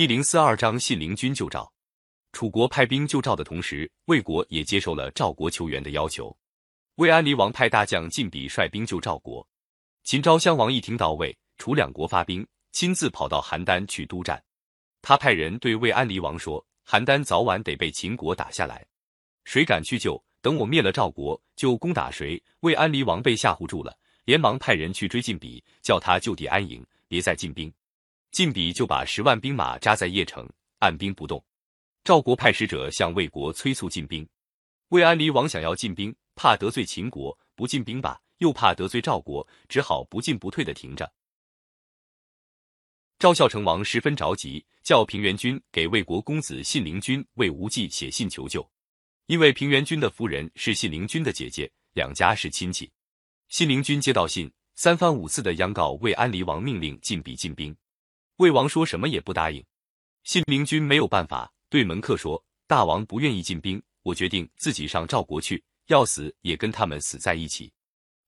一零四二章信陵君救赵。楚国派兵救赵的同时，魏国也接受了赵国求援的要求。魏安离王派大将晋鄙率兵救赵国。秦昭襄王一听到魏楚两国发兵，亲自跑到邯郸去督战。他派人对魏安离王说：“邯郸早晚得被秦国打下来，谁敢去救？等我灭了赵国，就攻打谁。”魏安离王被吓唬住了，连忙派人去追晋鄙，叫他就地安营，别再进兵。晋鄙就把十万兵马扎在邺城，按兵不动。赵国派使者向魏国催促进兵，魏安离王想要进兵，怕得罪秦国，不进兵吧，又怕得罪赵国，只好不进不退的停着。赵孝成王十分着急，叫平原君给魏国公子信陵君魏无忌写信求救，因为平原君的夫人是信陵君的姐姐，两家是亲戚。信陵君接到信，三番五次的央告魏安离王命令晋鄙进兵，魏王说什么也不答应。信陵君没有办法。对门客说：“大王不愿意进兵，我决定自己上赵国去，要死也跟他们死在一起。”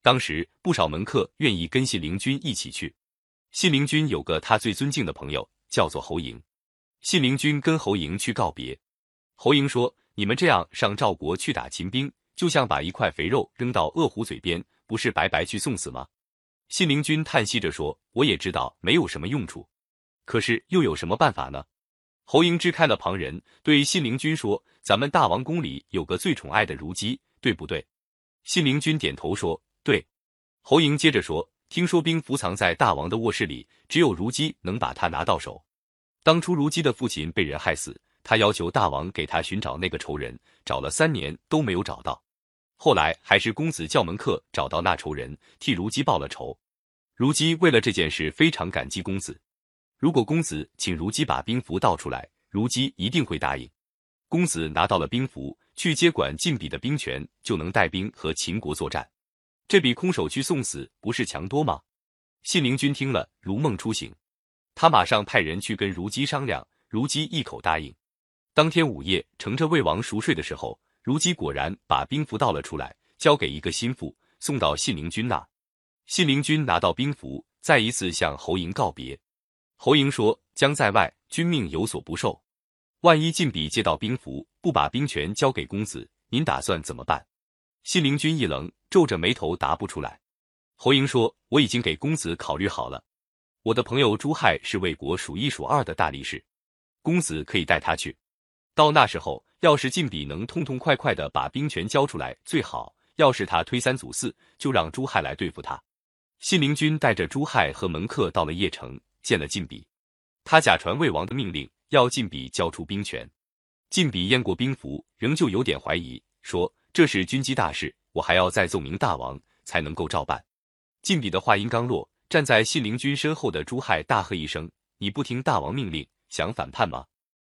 当时不少门客愿意跟信陵君一起去。信陵君有个他最尊敬的朋友，叫做侯嬴。信陵君跟侯嬴去告别。侯嬴说：“你们这样上赵国去打秦兵，就像把一块肥肉扔到恶虎嘴边，不是白白去送死吗？”信陵君叹息着说：“我也知道没有什么用处，可是又有什么办法呢？”侯嬴支开了旁人，对信陵君说：“咱们大王宫里有个最宠爱的如姬，对不对？”信陵君点头说：“对。”侯嬴接着说：“听说兵符藏在大王的卧室里，只有如姬能把它拿到手。当初如姬的父亲被人害死，他要求大王给他寻找那个仇人，找了三年都没有找到。后来还是公子叫门客找到那仇人，替如姬报了仇。如姬为了这件事非常感激公子。”如果公子请如姬把兵符倒出来，如姬一定会答应。公子拿到了兵符，去接管晋鄙的兵权，就能带兵和秦国作战。这比空手去送死不是强多吗？信陵君听了如梦初醒，他马上派人去跟如姬商量，如姬一口答应。当天午夜，乘着魏王熟睡的时候，如姬果然把兵符倒了出来，交给一个心腹，送到信陵君那。信陵君拿到兵符，再一次向侯嬴告别。侯嬴说：“将在外，君命有所不受。万一晋鄙接到兵符，不把兵权交给公子，您打算怎么办？”信陵君一愣，皱着眉头答不出来。侯嬴说：“我已经给公子考虑好了。我的朋友朱亥是魏国数一数二的大力士，公子可以带他去。到那时候，要是晋鄙能痛痛快快的把兵权交出来，最好；要是他推三阻四，就让朱亥来对付他。”信陵君带着朱亥和门客到了邺城。见了晋鄙，他假传魏王的命令，要晋鄙交出兵权。晋鄙验过兵符，仍旧有点怀疑，说：“这是军机大事，我还要再奏明大王，才能够照办。”晋鄙的话音刚落，站在信陵君身后的朱亥大喝一声：“你不听大王命令，想反叛吗？”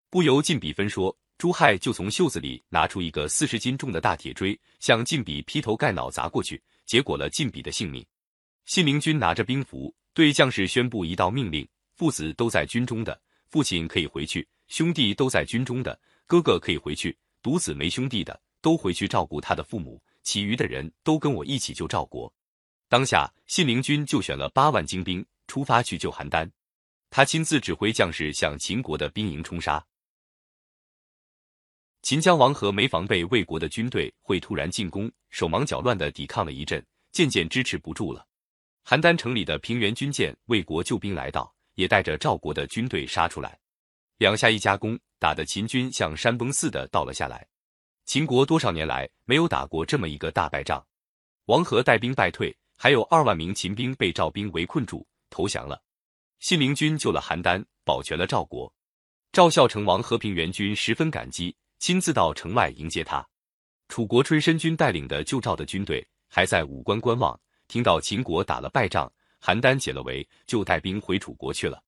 不由晋鄙分说，朱亥就从袖子里拿出一个四十斤重的大铁锥，向晋鄙劈头盖脑砸过去，结果了晋鄙的性命。信陵君拿着兵符。对将士宣布一道命令：父子都在军中的，父亲可以回去；兄弟都在军中的，哥哥可以回去；独子没兄弟的，都回去照顾他的父母。其余的人都跟我一起救赵国。当下，信陵君就选了八万精兵出发去救邯郸，他亲自指挥将士向秦国的兵营冲杀。秦将王和没防备魏国的军队会突然进攻，手忙脚乱的抵抗了一阵，渐渐支持不住了。邯郸城里的平原军舰魏国救兵来到，也带着赵国的军队杀出来，两下一夹攻，打得秦军像山崩似的倒了下来。秦国多少年来没有打过这么一个大败仗，王和带兵败退，还有二万名秦兵被赵兵围困住，投降了。信陵君救了邯郸，保全了赵国。赵孝成王和平原君十分感激，亲自到城外迎接他。楚国春申君带领的救赵的军队还在武关观望。听到秦国打了败仗，邯郸解了围，就带兵回楚国去了。